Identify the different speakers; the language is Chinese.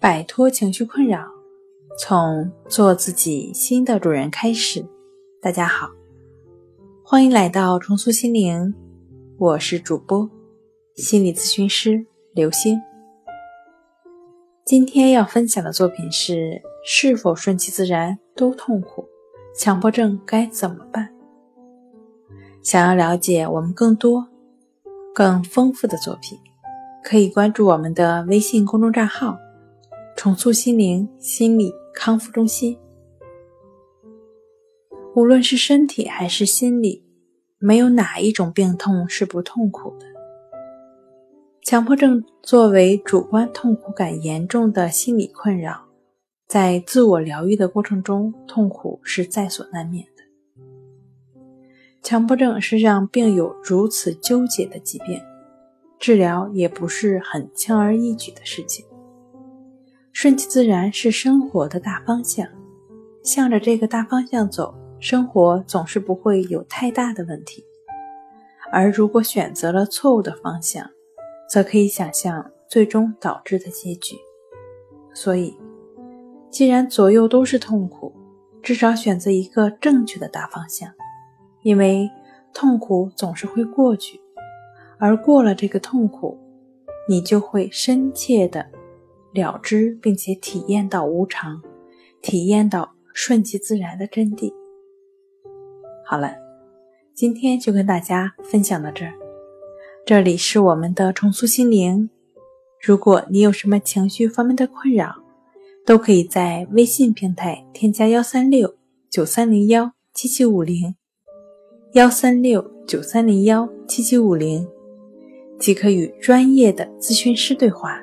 Speaker 1: 摆脱情绪困扰，从做自己新的主人开始。大家好，欢迎来到重塑心灵，我是主播心理咨询师刘星。今天要分享的作品是：是否顺其自然都痛苦？强迫症该怎么办？想要了解我们更多、更丰富的作品，可以关注我们的微信公众账号。重塑心灵心理康复中心。无论是身体还是心理，没有哪一种病痛是不痛苦的。强迫症作为主观痛苦感严重的心理困扰，在自我疗愈的过程中，痛苦是在所难免的。强迫症是让病友如此纠结的疾病，治疗也不是很轻而易举的事情。顺其自然是生活的大方向，向着这个大方向走，生活总是不会有太大的问题。而如果选择了错误的方向，则可以想象最终导致的结局。所以，既然左右都是痛苦，至少选择一个正确的大方向，因为痛苦总是会过去，而过了这个痛苦，你就会深切的。了知，并且体验到无常，体验到顺其自然的真谛。好了，今天就跟大家分享到这儿。这里是我们的重塑心灵。如果你有什么情绪方面的困扰，都可以在微信平台添加幺三六九三零幺七七五零，幺三六九三零幺七七五零，即可与专业的咨询师对话。